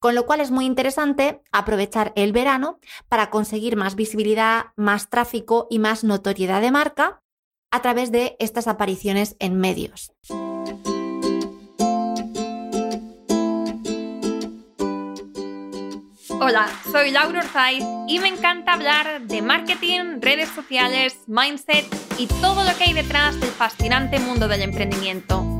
Con lo cual es muy interesante aprovechar el verano para conseguir más visibilidad, más tráfico y más notoriedad de marca a través de estas apariciones en medios. Hola, soy Laura Orzaiz y me encanta hablar de marketing, redes sociales, mindset y todo lo que hay detrás del fascinante mundo del emprendimiento.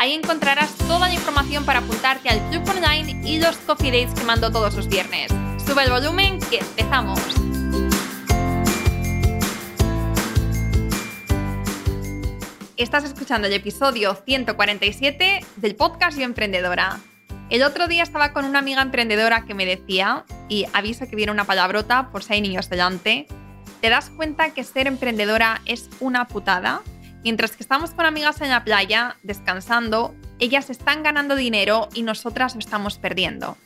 Ahí encontrarás toda la información para apuntarte al club online y los coffee dates que mando todos los viernes. Sube el volumen que empezamos. Estás escuchando el episodio 147 del podcast Yo Emprendedora. El otro día estaba con una amiga emprendedora que me decía, y aviso que viene una palabrota por si hay niños delante, ¿te das cuenta que ser emprendedora es una putada? Mientras que estamos con amigas en la playa, descansando, ellas están ganando dinero y nosotras lo estamos perdiendo.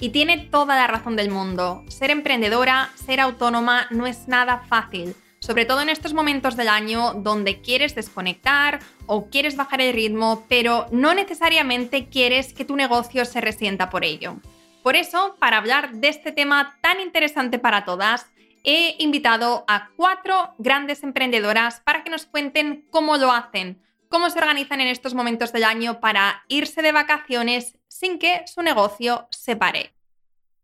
Y tiene toda la razón del mundo. Ser emprendedora, ser autónoma no es nada fácil sobre todo en estos momentos del año donde quieres desconectar o quieres bajar el ritmo, pero no necesariamente quieres que tu negocio se resienta por ello. Por eso, para hablar de este tema tan interesante para todas, he invitado a cuatro grandes emprendedoras para que nos cuenten cómo lo hacen, cómo se organizan en estos momentos del año para irse de vacaciones sin que su negocio se pare.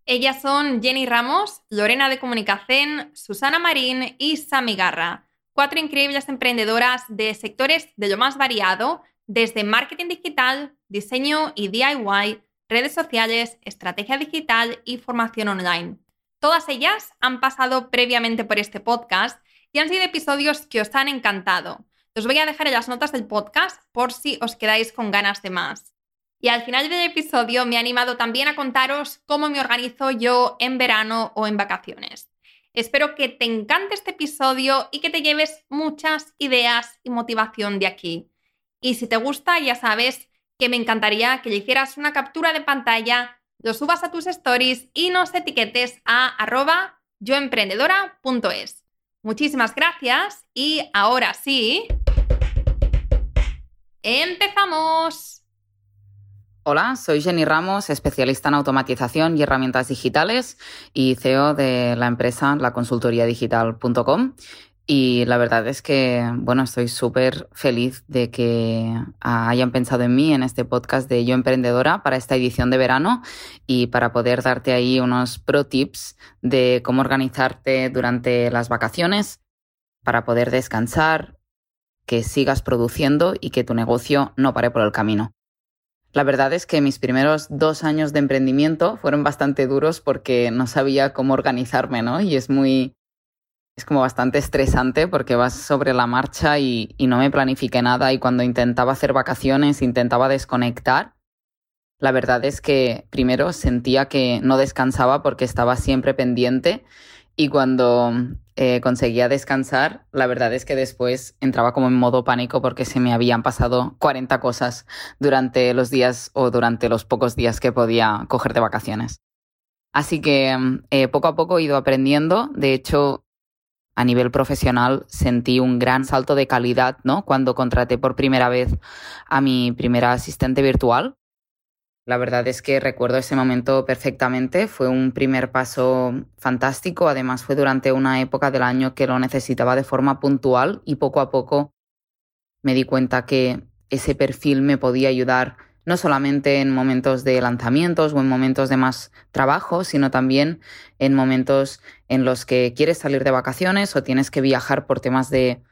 Ellas son Jenny Ramos, Lorena de Comunicación, Susana Marín y Sami Garra, cuatro increíbles emprendedoras de sectores de lo más variado, desde marketing digital, diseño y DIY, redes sociales, estrategia digital y formación online. Todas ellas han pasado previamente por este podcast y han sido episodios que os han encantado. Os voy a dejar en las notas del podcast por si os quedáis con ganas de más. Y al final del episodio me he animado también a contaros cómo me organizo yo en verano o en vacaciones. Espero que te encante este episodio y que te lleves muchas ideas y motivación de aquí. Y si te gusta, ya sabes que me encantaría que le hicieras una captura de pantalla, lo subas a tus stories y nos etiquetes a arroba yoemprendedora.es. Muchísimas gracias y ahora sí, empezamos. Hola, soy Jenny Ramos, especialista en automatización y herramientas digitales y CEO de la empresa laconsultoriadigital.com. Y la verdad es que, bueno, estoy súper feliz de que hayan pensado en mí en este podcast de Yo Emprendedora para esta edición de verano y para poder darte ahí unos pro tips de cómo organizarte durante las vacaciones para poder descansar, que sigas produciendo y que tu negocio no pare por el camino. La verdad es que mis primeros dos años de emprendimiento fueron bastante duros porque no sabía cómo organizarme, ¿no? Y es muy, es como bastante estresante porque vas sobre la marcha y, no me planifiqué nada y cuando intentaba hacer vacaciones, intentaba desconectar, la verdad es que primero sentía que no descansaba porque estaba siempre pendiente y cuando eh, conseguía descansar, la verdad es que después entraba como en modo pánico porque se me habían pasado 40 cosas durante los días o durante los pocos días que podía coger de vacaciones. Así que eh, poco a poco he ido aprendiendo. De hecho, a nivel profesional sentí un gran salto de calidad, ¿no? Cuando contraté por primera vez a mi primera asistente virtual la verdad es que recuerdo ese momento perfectamente. Fue un primer paso fantástico. Además, fue durante una época del año que lo necesitaba de forma puntual y poco a poco me di cuenta que ese perfil me podía ayudar no solamente en momentos de lanzamientos o en momentos de más trabajo, sino también en momentos en los que quieres salir de vacaciones o tienes que viajar por temas de,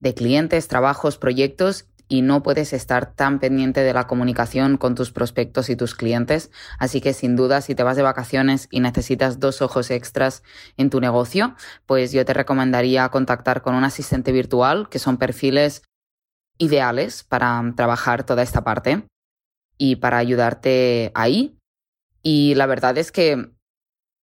de clientes, trabajos, proyectos y no puedes estar tan pendiente de la comunicación con tus prospectos y tus clientes. Así que sin duda, si te vas de vacaciones y necesitas dos ojos extras en tu negocio, pues yo te recomendaría contactar con un asistente virtual, que son perfiles ideales para trabajar toda esta parte. y para ayudarte ahí. Y la verdad es que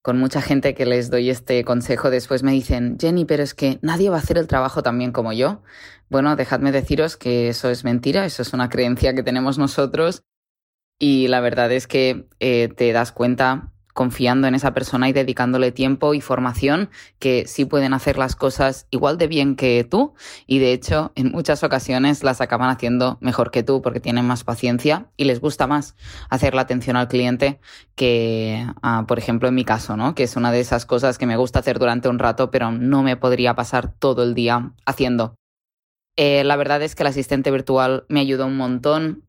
con mucha gente que les doy este consejo después me dicen, Jenny, pero es que nadie va a hacer el trabajo tan bien como yo. Bueno, dejadme deciros que eso es mentira, eso es una creencia que tenemos nosotros y la verdad es que eh, te das cuenta confiando en esa persona y dedicándole tiempo y formación que sí pueden hacer las cosas igual de bien que tú y de hecho en muchas ocasiones las acaban haciendo mejor que tú porque tienen más paciencia y les gusta más hacer la atención al cliente que, ah, por ejemplo, en mi caso, ¿no? Que es una de esas cosas que me gusta hacer durante un rato pero no me podría pasar todo el día haciendo. Eh, la verdad es que el asistente virtual me ayudó un montón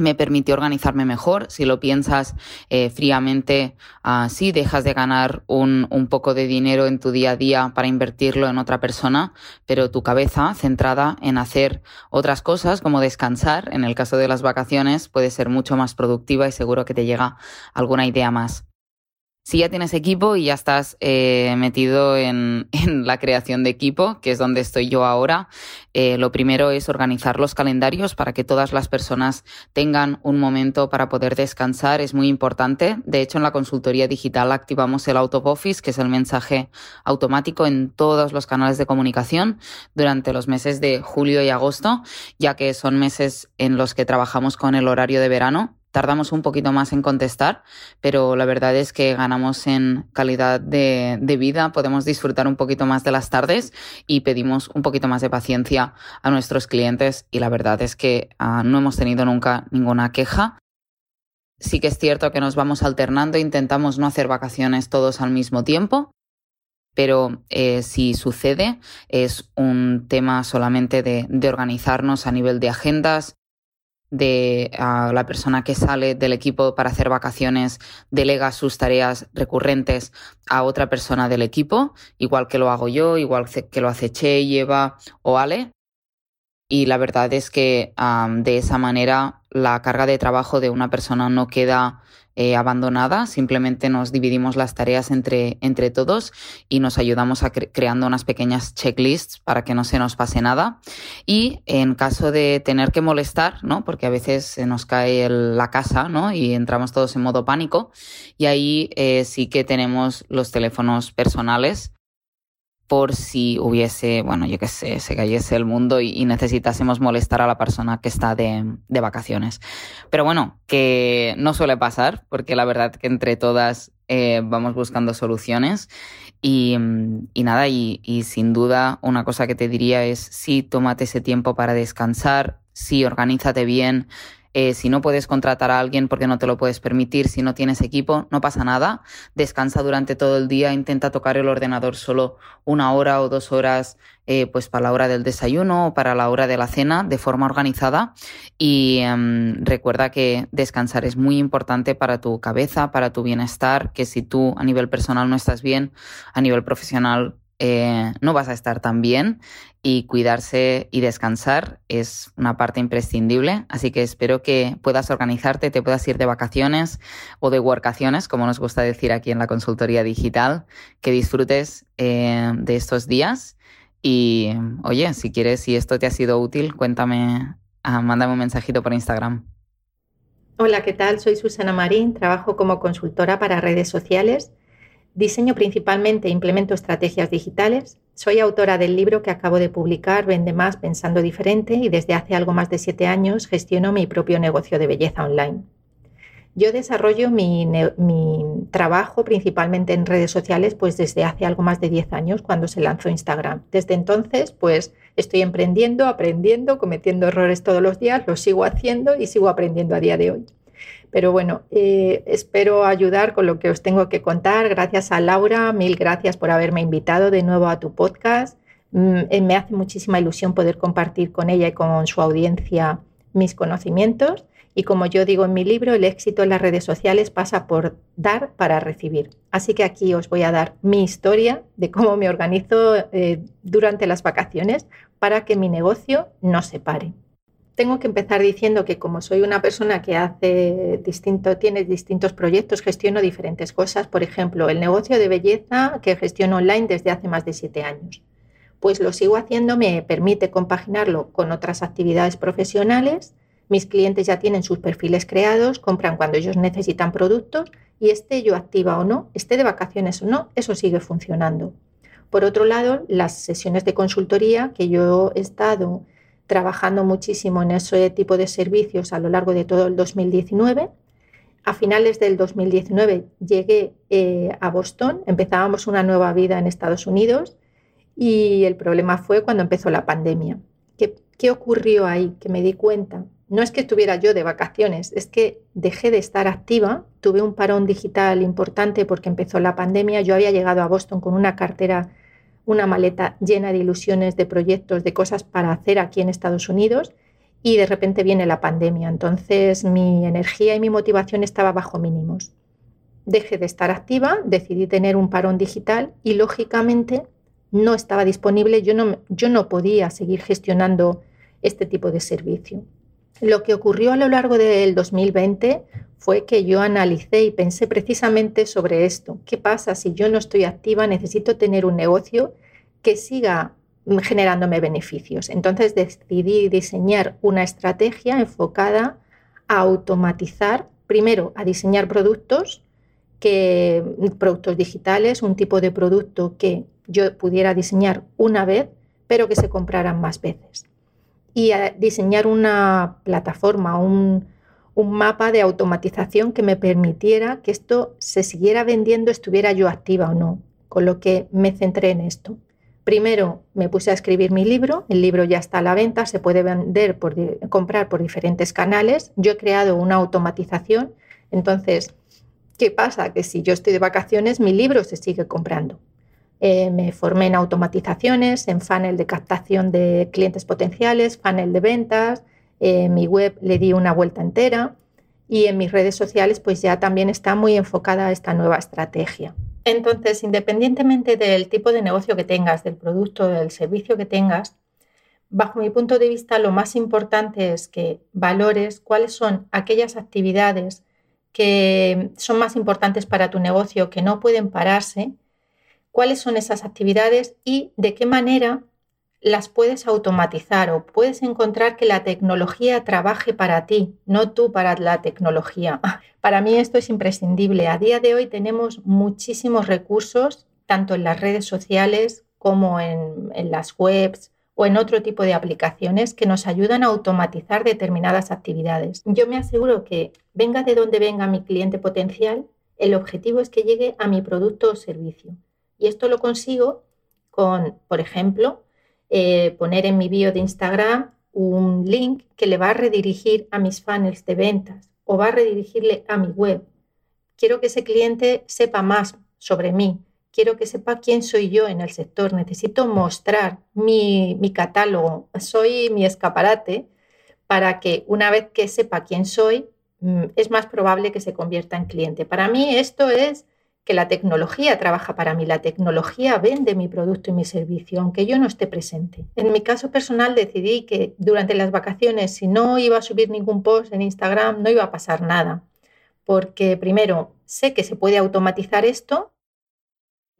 me permitió organizarme mejor. Si lo piensas eh, fríamente, uh, sí, dejas de ganar un, un, poco de dinero en tu día a día para invertirlo en otra persona, pero tu cabeza centrada en hacer otras cosas como descansar, en el caso de las vacaciones, puede ser mucho más productiva y seguro que te llega alguna idea más. Si ya tienes equipo y ya estás eh, metido en, la creación de equipo, que es donde estoy yo ahora, eh, lo primero es organizar los calendarios para que todas las personas tengan un momento para poder descansar. Es muy importante. De hecho, en la consultoría digital activamos el out of office, que es el mensaje automático en todos los canales de comunicación durante los meses de julio y agosto, ya que son meses en los que trabajamos con el horario de verano tardamos un poquito más en contestar, pero la verdad es que ganamos en calidad de, vida, podemos disfrutar un poquito más de las tardes y pedimos un poquito más de paciencia a nuestros clientes y la verdad es que uh, no hemos tenido nunca ninguna queja. Sí que es cierto que nos vamos alternando, intentamos no hacer vacaciones todos al mismo tiempo, pero eh, si sucede es un tema solamente de organizarnos a nivel de agendas, de la persona que sale del equipo para hacer vacaciones delega sus tareas recurrentes a otra persona del equipo, igual que lo hago yo, igual que lo hace Che, Eva o Ale. Y la verdad es que de esa manera la carga de trabajo de una persona no queda eh, abandonada, simplemente nos dividimos las tareas entre, entre todos y nos ayudamos a cre creando unas pequeñas checklists para que no se nos pase nada. Y en caso de tener que molestar, ¿no? porque a veces se nos cae el, la casa ¿no? y entramos todos en modo pánico, y ahí eh, sí que tenemos los teléfonos personales por si hubiese, bueno, yo qué sé, se cayese el mundo y, necesitásemos molestar a la persona que está de, de, vacaciones. Pero bueno, que no suele pasar, porque la verdad que entre todas eh, vamos buscando soluciones. Y, y nada, y, y, sin duda una cosa que te diría es sí, tómate ese tiempo para descansar, sí, organízate bien, eh, si no puedes contratar a alguien porque no te lo puedes permitir, si no tienes equipo, no pasa nada. Descansa durante todo el día, intenta tocar el ordenador solo una hora o dos horas, eh, pues para la hora del desayuno o para la hora de la cena, de forma organizada. Y um, recuerda que descansar es muy importante para tu cabeza, para tu bienestar, que si tú a nivel personal no estás bien, a nivel profesional eh, no vas a estar tan bien y cuidarse y descansar es una parte imprescindible. Así que espero que puedas organizarte, te puedas ir de vacaciones o de workaciones, como nos gusta decir aquí en la consultoría digital, que disfrutes eh, de estos días. Y oye, si quieres, si esto te ha sido útil, cuéntame, ah, mándame un mensajito por Instagram. Hola, ¿qué tal? Soy Susana Marín, trabajo como consultora para redes sociales Diseño principalmente e implemento estrategias digitales. Soy autora del libro que acabo de publicar, Vende más pensando diferente, y desde hace algo más de siete años gestiono mi propio negocio de belleza online. Yo desarrollo mi, mi, trabajo principalmente en redes sociales pues desde hace algo más de 10 años cuando se lanzó Instagram. Desde entonces pues estoy emprendiendo, aprendiendo, cometiendo errores todos los días, lo sigo haciendo y sigo aprendiendo a día de hoy. Pero bueno, eh, espero ayudar con lo que os tengo que contar. Gracias a Laura, mil gracias por haberme invitado de nuevo a tu podcast. Mm, eh, me hace muchísima ilusión poder compartir con ella y con su audiencia mis conocimientos. Y como yo digo en mi libro, el éxito en las redes sociales pasa por dar para recibir. Así que aquí os voy a dar mi historia de cómo me organizo eh, durante las vacaciones para que mi negocio no se pare tengo que empezar diciendo que como soy una persona que hace distinto, tiene distintos proyectos, gestiono diferentes cosas. Por ejemplo, el negocio de belleza que gestiono online desde hace más de siete años. Pues lo sigo haciendo, me permite compaginarlo con otras actividades profesionales, Mis clientes ya tienen sus perfiles creados, compran cuando ellos necesitan productos y esté yo activa o no, esté de vacaciones o no, eso sigue funcionando. Por otro lado, las sesiones de consultoría, que yo he estado trabajando muchísimo en ese tipo de servicios a lo largo de todo el 2019, a finales del 2019 llegué eh, a Boston, empezábamos una nueva vida en Estados Unidos y el problema fue cuando empezó la pandemia. ¿Qué, ¿Qué ocurrió ahí? Que me di cuenta no es que estuviera yo de vacaciones, es que dejé de estar activa, tuve un parón digital importante porque empezó la pandemia, yo había llegado a Boston con una cartera, una maleta llena de ilusiones, de proyectos, de cosas para hacer aquí en Estados Unidos y de repente viene la pandemia, entonces mi energía y mi motivación estaba bajo mínimos. Dejé de estar activa, decidí tener un parón digital y lógicamente no estaba disponible, yo no, yo no podía seguir gestionando este tipo de servicio. Lo que ocurrió a lo largo del 2020 fue que yo analicé y pensé precisamente sobre esto. ¿Qué pasa si yo no estoy activa? Necesito tener un negocio que siga generándome beneficios. Entonces decidí diseñar una estrategia enfocada a automatizar, primero a diseñar productos, que, productos digitales, un tipo de producto que yo pudiera diseñar una vez, pero que se compraran más veces y a diseñar una plataforma, un, un mapa de automatización que me permitiera que esto se siguiera vendiendo, estuviera yo activa o no, con lo que me centré en esto. Primero me puse a escribir mi libro, el libro ya está a la venta, se puede vender por, comprar por diferentes canales. Yo he creado una automatización, entonces, ¿qué pasa? Que si yo estoy de vacaciones, mi libro se sigue comprando. Eh, me formé en automatizaciones, en funnel de captación de clientes potenciales, funnel de ventas. En eh, mi web le di una vuelta entera y en mis redes sociales pues ya también está muy enfocada esta nueva estrategia. Entonces, independientemente del tipo de negocio que tengas, del producto, del servicio que tengas, bajo mi punto de vista lo más importante es que valores cuáles son aquellas actividades que son más importantes para tu negocio, que no pueden pararse cuáles son esas actividades y de qué manera las puedes automatizar o puedes encontrar que la tecnología trabaje para ti, no tú para la tecnología. Para mí esto es imprescindible. A día de hoy tenemos muchísimos recursos, tanto en las redes sociales como en, las webs o en otro tipo de aplicaciones que nos ayudan a automatizar determinadas actividades. Yo me aseguro que venga de donde venga mi cliente potencial, el objetivo es que llegue a mi producto o servicio. Y esto lo consigo con, por ejemplo, eh, poner en mi bio de Instagram un link que le va a redirigir a mis funnels de ventas o va a redirigirle a mi web. Quiero que ese cliente sepa más sobre mí. Quiero que sepa quién soy yo en el sector. Necesito mostrar mi, mi catálogo. Soy mi escaparate para que una vez que sepa quién soy, mm, es más probable que se convierta en cliente. Para mí esto es que la tecnología trabaja para mí, la tecnología vende mi producto y mi servicio, aunque yo no esté presente. En mi caso personal decidí que durante las vacaciones, si no iba a subir ningún post en Instagram, no iba a pasar nada, porque primero sé que se puede automatizar esto,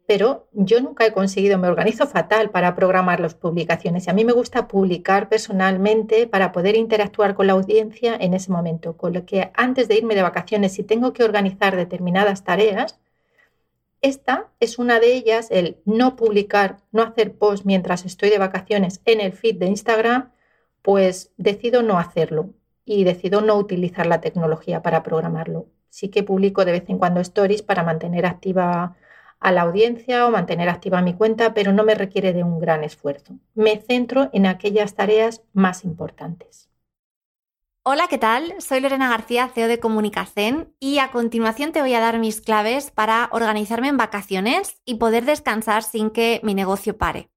pero yo nunca he conseguido, me organizo fatal para programar las publicaciones y a mí me gusta publicar personalmente para poder interactuar con la audiencia en ese momento, con lo que antes de irme de vacaciones, si tengo que organizar determinadas tareas, esta es una de ellas, el no publicar, no hacer post mientras estoy de vacaciones en el feed de Instagram, pues decido no hacerlo y decido no utilizar la tecnología para programarlo. Sí que publico de vez en cuando stories para mantener activa a la audiencia o mantener activa mi cuenta, pero no me requiere de un gran esfuerzo. Me centro en aquellas tareas más importantes. Hola, ¿qué tal? Soy Lorena García, CEO de Comunicación y a continuación te voy a dar mis claves para organizarme en vacaciones y poder descansar sin que mi negocio pare.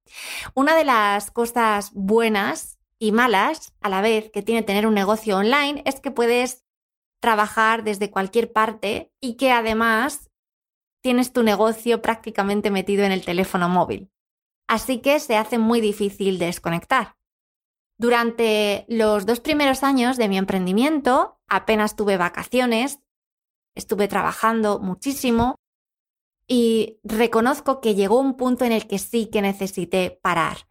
Una de las cosas buenas y malas a la vez que tiene tener un negocio online es que puedes trabajar desde cualquier parte y que además tienes tu negocio prácticamente metido en el teléfono móvil. Así que se hace muy difícil desconectar. Durante los dos primeros años de mi emprendimiento, apenas tuve vacaciones, estuve trabajando muchísimo y reconozco que llegó un punto en el que sí que necesité parar.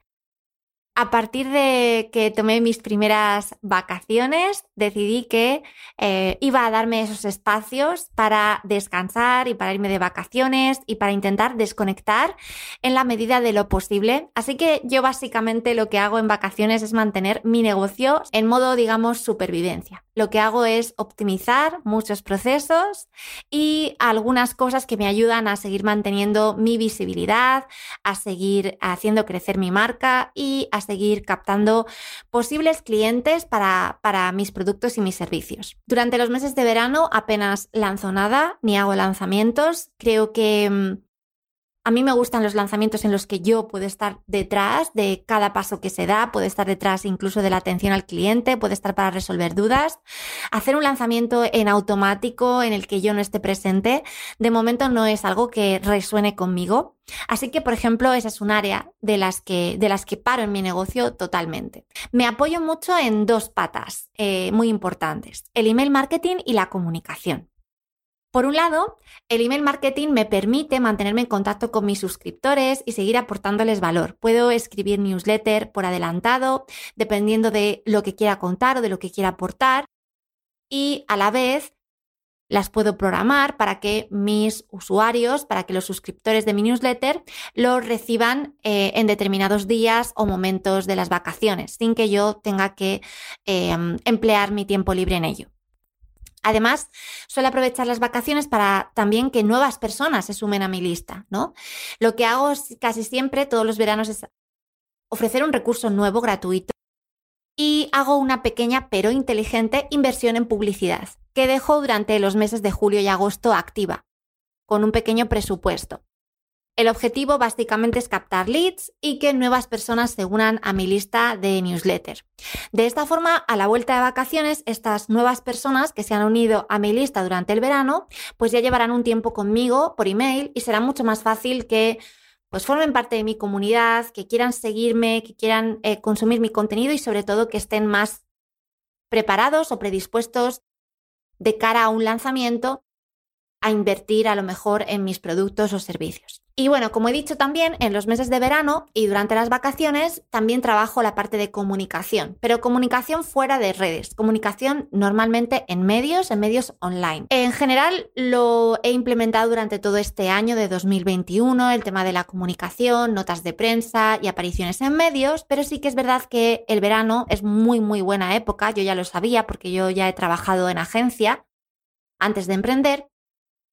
A partir de que tomé mis primeras vacaciones, decidí que eh, iba a darme esos espacios para descansar y para irme de vacaciones y para intentar desconectar en la medida de lo posible. Así que yo básicamente lo que hago en vacaciones es mantener mi negocio en modo, digamos, supervivencia. Lo que hago es optimizar muchos procesos y algunas cosas que me ayudan a seguir manteniendo mi visibilidad, a seguir haciendo crecer mi marca y a seguir captando posibles clientes para, para mis productos y mis servicios. Durante los meses de verano apenas lanzo nada ni hago lanzamientos. Creo que mm, a mí me gustan los lanzamientos en los que yo puedo estar detrás de cada paso que se da, puedo estar detrás incluso de la atención al cliente, puedo estar para resolver dudas. Hacer un lanzamiento en automático en el que yo no esté presente, de momento no es algo que resuene conmigo. Así que, por ejemplo, esa es un área de las que, de las que paro en mi negocio totalmente. Me apoyo mucho en dos patas eh, muy importantes, el email marketing y la comunicación. Por un lado, el email marketing me permite mantenerme en contacto con mis suscriptores y seguir aportándoles valor. Puedo escribir newsletter por adelantado, dependiendo de lo que quiera contar o de lo que quiera aportar. Y a la vez las puedo programar para que mis usuarios, para que los suscriptores de mi newsletter lo reciban eh, en determinados días o momentos de las vacaciones, sin que yo tenga que eh, emplear mi tiempo libre en ello. Además, suelo aprovechar las vacaciones para también que nuevas personas se sumen a mi lista, ¿no? Lo que hago casi siempre, todos los veranos, es ofrecer un recurso nuevo, gratuito, y hago una pequeña pero inteligente inversión en publicidad, que dejo durante los meses de julio y agosto activa, con un pequeño presupuesto. El objetivo básicamente es captar leads y que nuevas personas se unan a mi lista de newsletter. De esta forma, a la vuelta de vacaciones, estas nuevas personas que se han unido a mi lista durante el verano, pues ya llevarán un tiempo conmigo por email y será mucho más fácil que pues formen parte de mi comunidad, que quieran seguirme, que quieran eh, consumir mi contenido y sobre todo que estén más preparados o predispuestos de cara a un lanzamiento a invertir a lo mejor en mis productos o servicios. Y bueno, como he dicho también, en los meses de verano y durante las vacaciones también trabajo la parte de comunicación, pero comunicación fuera de redes, comunicación normalmente en medios, en medios online. En general lo he implementado durante todo este año de 2021, el tema de la comunicación, notas de prensa y apariciones en medios, pero sí que es verdad que el verano es muy muy buena época, yo ya lo sabía porque yo ya he trabajado en agencia antes de emprender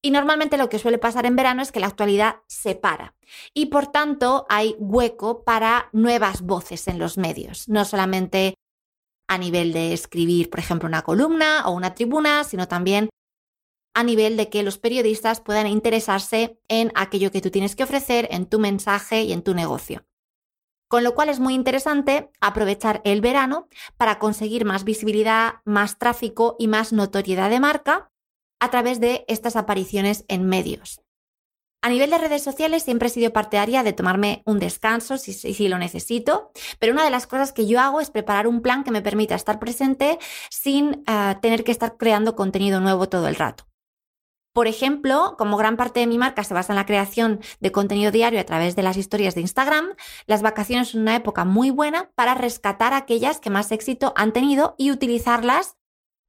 y normalmente lo que suele pasar en verano es que la actualidad se para y por tanto hay hueco para nuevas voces en los medios, no solamente a nivel de escribir, por ejemplo, una columna o una tribuna, sino también a nivel de que los periodistas puedan interesarse en aquello que tú tienes que ofrecer, en tu mensaje y en tu negocio. Con lo cual es muy interesante aprovechar el verano para conseguir más visibilidad, más tráfico y más notoriedad de marca a través de estas apariciones en medios. A nivel de redes sociales siempre he sido partidaria de tomarme un descanso si, si, lo necesito, pero una de las cosas que yo hago es preparar un plan que me permita estar presente sin eh, tener que estar creando contenido nuevo todo el rato. Por ejemplo, como gran parte de mi marca se basa en la creación de contenido diario a través de las historias de Instagram, las vacaciones son una época muy buena para rescatar aquellas que más éxito han tenido y utilizarlas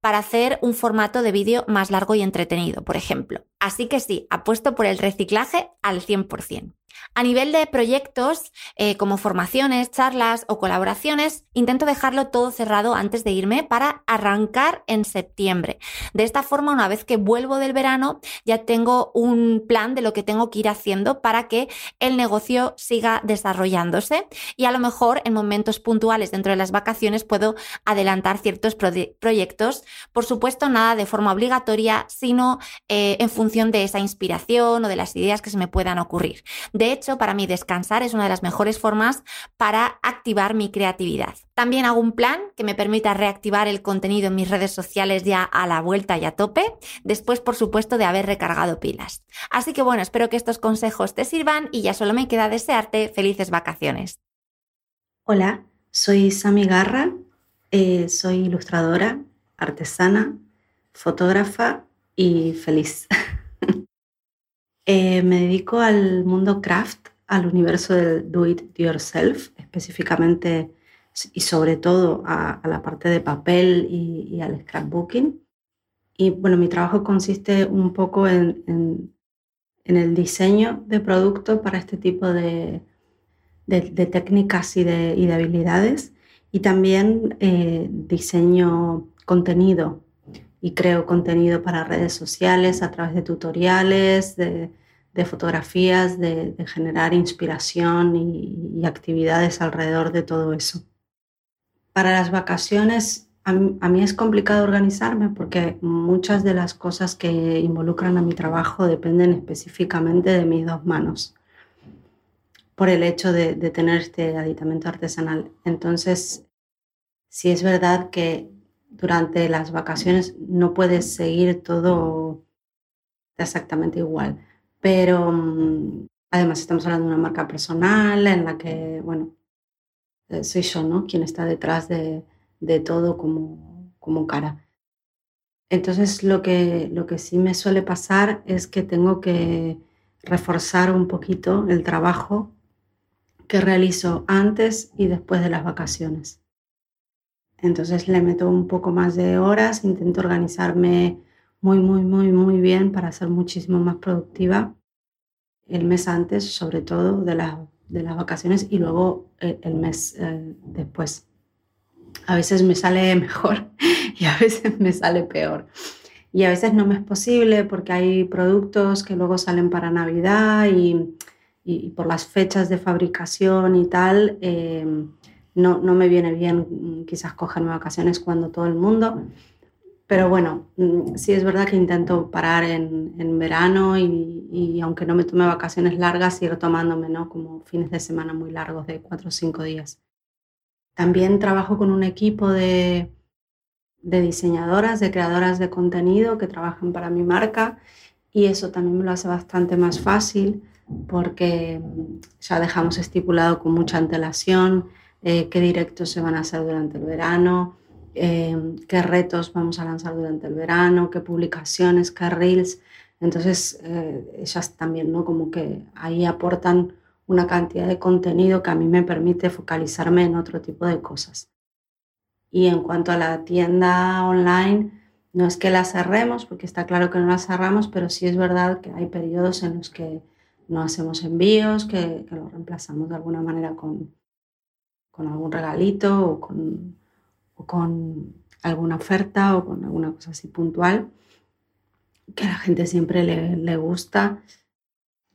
para hacer un formato de vídeo más largo y entretenido, por ejemplo. Así que sí, apuesto por el reciclaje al 100%. A nivel de proyectos eh, como formaciones, charlas o colaboraciones, intento dejarlo todo cerrado antes de irme para arrancar en septiembre. De esta forma, una vez que vuelvo del verano, ya tengo un plan de lo que tengo que ir haciendo para que el negocio siga desarrollándose y a lo mejor en momentos puntuales dentro de las vacaciones puedo adelantar ciertos proyectos. Por supuesto, nada de forma obligatoria, sino eh, en función de esa inspiración o de las ideas que se me puedan ocurrir. De hecho, para mí descansar es una de las mejores formas para activar mi creatividad. También hago un plan que me permita reactivar el contenido en mis redes sociales ya a la vuelta y a tope, después por supuesto de haber recargado pilas. Así que bueno, espero que estos consejos te sirvan y ya solo me queda desearte felices vacaciones. Hola, soy Sami Garra, eh, soy ilustradora, artesana, fotógrafa y feliz. Eh, me dedico al mundo craft, al universo del do it yourself, específicamente y sobre todo a, la parte de papel y, al scrapbooking. Y bueno, mi trabajo consiste un poco en, el diseño de productos para este tipo de, técnicas y de, y de, habilidades. Y también eh, diseño contenido y creo contenido para redes sociales a través de tutoriales, de, fotografías, de, generar inspiración y, actividades alrededor de todo eso. Para las vacaciones, a mí, es complicado organizarme porque muchas de las cosas que involucran a mi trabajo dependen específicamente de mis dos manos, por el hecho de, de tener este aditamento artesanal. Entonces, sí es verdad que durante las vacaciones no puedes seguir todo exactamente igual pero mm, además estamos hablando de una marca personal en la que, bueno, eh, soy yo, ¿no? Quien está detrás de, de todo como, como cara. Entonces lo que, lo que sí me suele pasar es que tengo que reforzar un poquito el trabajo que realizo antes y después de las vacaciones. Entonces le meto un poco más de horas, intento organizarme muy, muy, muy, muy bien para ser muchísimo más productiva el mes antes, sobre todo de, de las vacaciones, y luego eh, el, mes eh, después. A veces me sale mejor y a veces me sale peor. Y a veces no me es posible porque hay productos que luego salen para Navidad y, y, por las fechas de fabricación y tal, eh, no, no, me viene bien mm, quizás cogerme vacaciones cuando todo el mundo. Pero bueno, mm, sí es verdad que intento parar en, en verano y, y, aunque no me tome vacaciones largas, ir tomándome ¿no? como fines de semana muy largos de cuatro o cinco días. También trabajo con un equipo de, de diseñadoras, de creadoras de contenido que trabajan para mi marca y eso también me lo hace bastante más fácil porque mm, ya dejamos estipulado con mucha antelación eh, qué directos se van a hacer durante el verano, Em, qué retos vamos a lanzar durante el verano, qué publicaciones, qué reels. Entonces, eh, ellas también, ¿no? Como que ahí aportan una cantidad de contenido que a mí me permite focalizarme en otro tipo de cosas. Y en cuanto a la tienda online, no es que la cerremos, porque está claro que no la cerramos, pero sí es verdad que hay periodos en los que no hacemos envíos, que, que lo reemplazamos de alguna manera con, con algún regalito o con con alguna oferta o con alguna cosa así puntual que a la gente siempre le, le, gusta,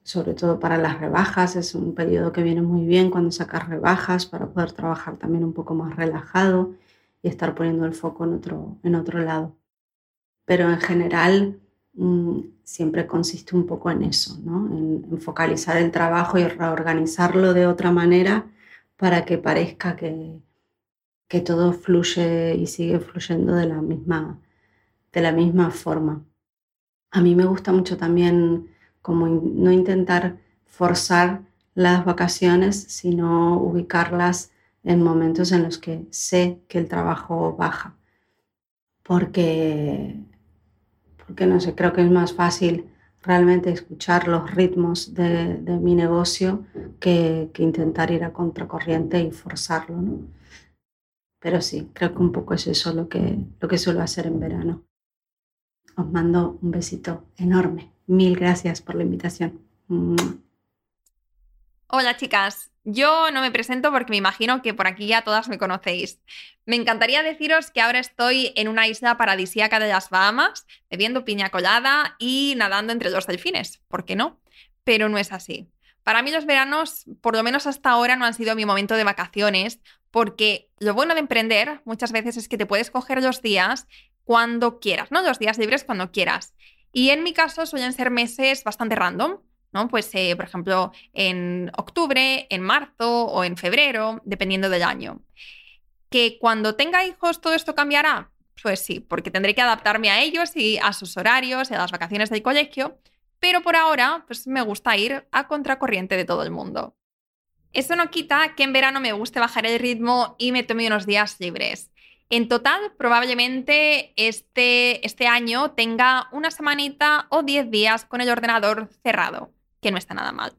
sobre todo para las rebajas. Es un periodo que viene muy bien cuando sacas rebajas para poder trabajar también un poco más relajado y estar poniendo el foco en otro, en otro lado. Pero en general mm, siempre consiste un poco en eso, ¿no? en, en focalizar el trabajo y reorganizarlo de otra manera para que parezca que, que todo fluye y sigue fluyendo de la misma, de la misma forma. A mí me gusta mucho también como no intentar forzar las vacaciones, sino ubicarlas en momentos en los que sé que el trabajo baja. Porque, porque no sé, creo que es más fácil realmente escuchar los ritmos de, mi negocio que, que, intentar ir a contracorriente y forzarlo. ¿no? Pero sí, creo que un poco es eso lo que, lo que suelo hacer en verano. Os mando un besito enorme. Mil gracias por la invitación. Hola chicas, yo no me presento porque me imagino que por aquí ya todas me conocéis. Me encantaría deciros que ahora estoy en una isla paradisíaca de las Bahamas, bebiendo piña colada y nadando entre los delfines. ¿Por qué no? Pero no es así. Para mí los veranos, por lo menos hasta ahora, no han sido mi momento de vacaciones, porque lo bueno de emprender muchas veces es que te puedes coger los días cuando quieras, ¿no? Los días libres cuando quieras. Y en mi caso suelen ser meses bastante random, ¿no? Pues, eh, por ejemplo, en octubre, en marzo o en febrero, dependiendo del año. ¿Que cuando tenga hijos todo esto cambiará? Pues sí, porque tendré que adaptarme a ellos y a sus horarios y a las vacaciones del colegio, pero por ahora, pues me gusta ir a contracorriente de todo el mundo. Eso no quita que en verano me guste bajar el ritmo y me tome unos días libres. En total, probablemente este, este año tenga una semanita o 10 días con el ordenador cerrado, que no está nada mal.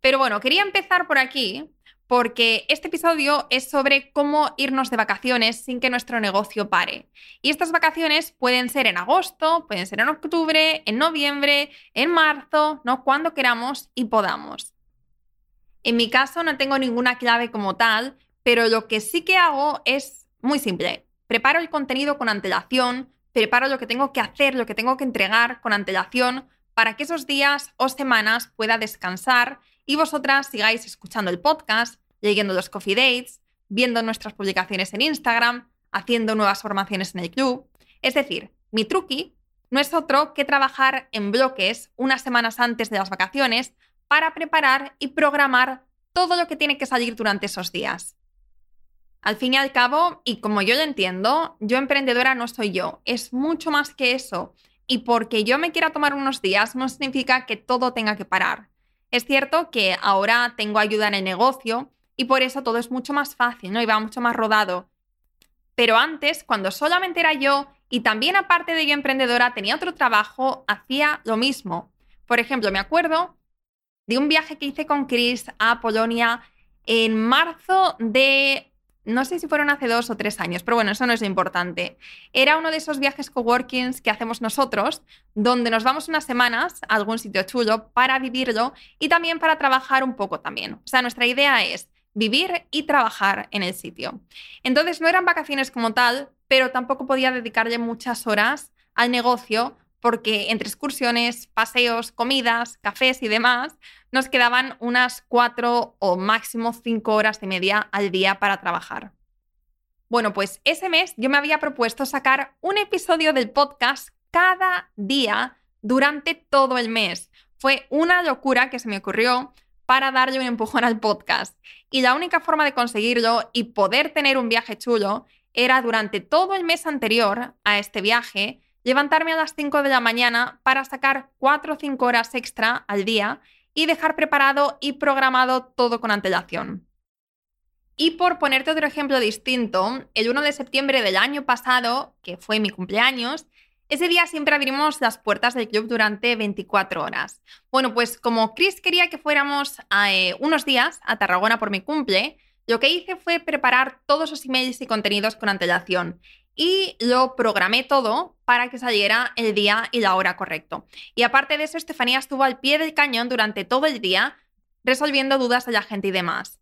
Pero bueno, quería empezar por aquí porque este episodio es sobre cómo irnos de vacaciones sin que nuestro negocio pare. Y estas vacaciones pueden ser en agosto, pueden ser en octubre, en noviembre, en marzo, ¿no? Cuando queramos y podamos. En mi caso no tengo ninguna clave como tal, pero lo que sí que hago es muy simple. Preparo el contenido con antelación, preparo lo que tengo que hacer, lo que tengo que entregar con antelación para que esos días o semanas pueda descansar y vosotras sigáis escuchando el podcast, leyendo los coffee dates, viendo nuestras publicaciones en Instagram, haciendo nuevas formaciones en el club. Es decir, mi truqui no es otro que trabajar en bloques unas semanas antes de las vacaciones para preparar y programar todo lo que tiene que salir durante esos días. Al fin y al cabo, y como yo lo entiendo, yo emprendedora no soy yo, es mucho más que eso. Y porque yo me quiera tomar unos días no significa que todo tenga que parar. Es cierto que ahora tengo ayuda en el negocio y por eso todo es mucho más fácil, ¿no? Y va mucho más rodado. Pero antes, cuando solamente era yo y también aparte de yo emprendedora tenía otro trabajo, hacía lo mismo. Por ejemplo, me acuerdo de un viaje que hice con Chris a Polonia en marzo de no sé si fueron hace dos o tres años, pero bueno, eso no es lo importante. Era uno de esos viajes coworkings que hacemos nosotros, donde nos vamos unas semanas a algún sitio chulo para vivirlo y también para trabajar un poco también. O sea, nuestra idea es vivir y trabajar en el sitio. Entonces no eran vacaciones como tal, pero tampoco podía dedicarle muchas horas al negocio porque entre excursiones, paseos, comidas, cafés y demás, nos quedaban unas cuatro o máximo cinco horas y media al día para trabajar. Bueno, pues ese mes yo me había propuesto sacar un episodio del podcast cada día durante todo el mes. Fue una locura que se me ocurrió para darle un empujón al podcast. Y la única forma de conseguirlo y poder tener un viaje chulo era durante todo el mes anterior a este viaje levantarme a las 5 de la mañana para sacar 4 o 5 horas extra al día y dejar preparado y programado todo con antelación. Y por ponerte otro ejemplo distinto, el 1 de septiembre del año pasado, que fue mi cumpleaños, ese día siempre abrimos las puertas del club durante 24 horas. Bueno, pues como Chris quería que fuéramos a, eh, unos días a Tarragona por mi cumple, lo que hice fue preparar todos los emails y contenidos con antelación y lo programé todo para que saliera el día y la hora correcto. Y aparte de eso, Estefanía estuvo al pie del cañón durante todo el día resolviendo dudas de la gente y demás.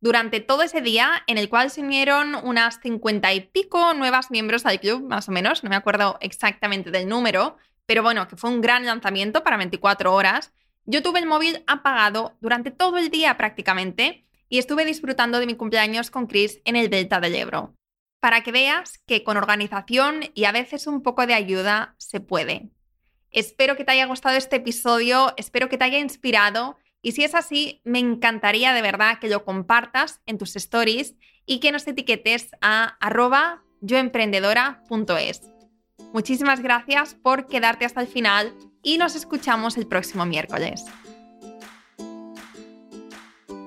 Durante todo ese día, en el cual se unieron unas cincuenta y pico nuevas miembros al club, más o menos, no me acuerdo exactamente del número, pero bueno, que fue un gran lanzamiento para 24 horas, yo tuve el móvil apagado durante todo el día prácticamente y estuve disfrutando de mi cumpleaños con Chris en el Delta del Ebro para que veas que con organización y a veces un poco de ayuda se puede. Espero que te haya gustado este episodio, espero que te haya inspirado y si es así, me encantaría de verdad que lo compartas en tus stories y que nos etiquetes a arroba yoemprendedora.es. Muchísimas gracias por quedarte hasta el final y nos escuchamos el próximo miércoles.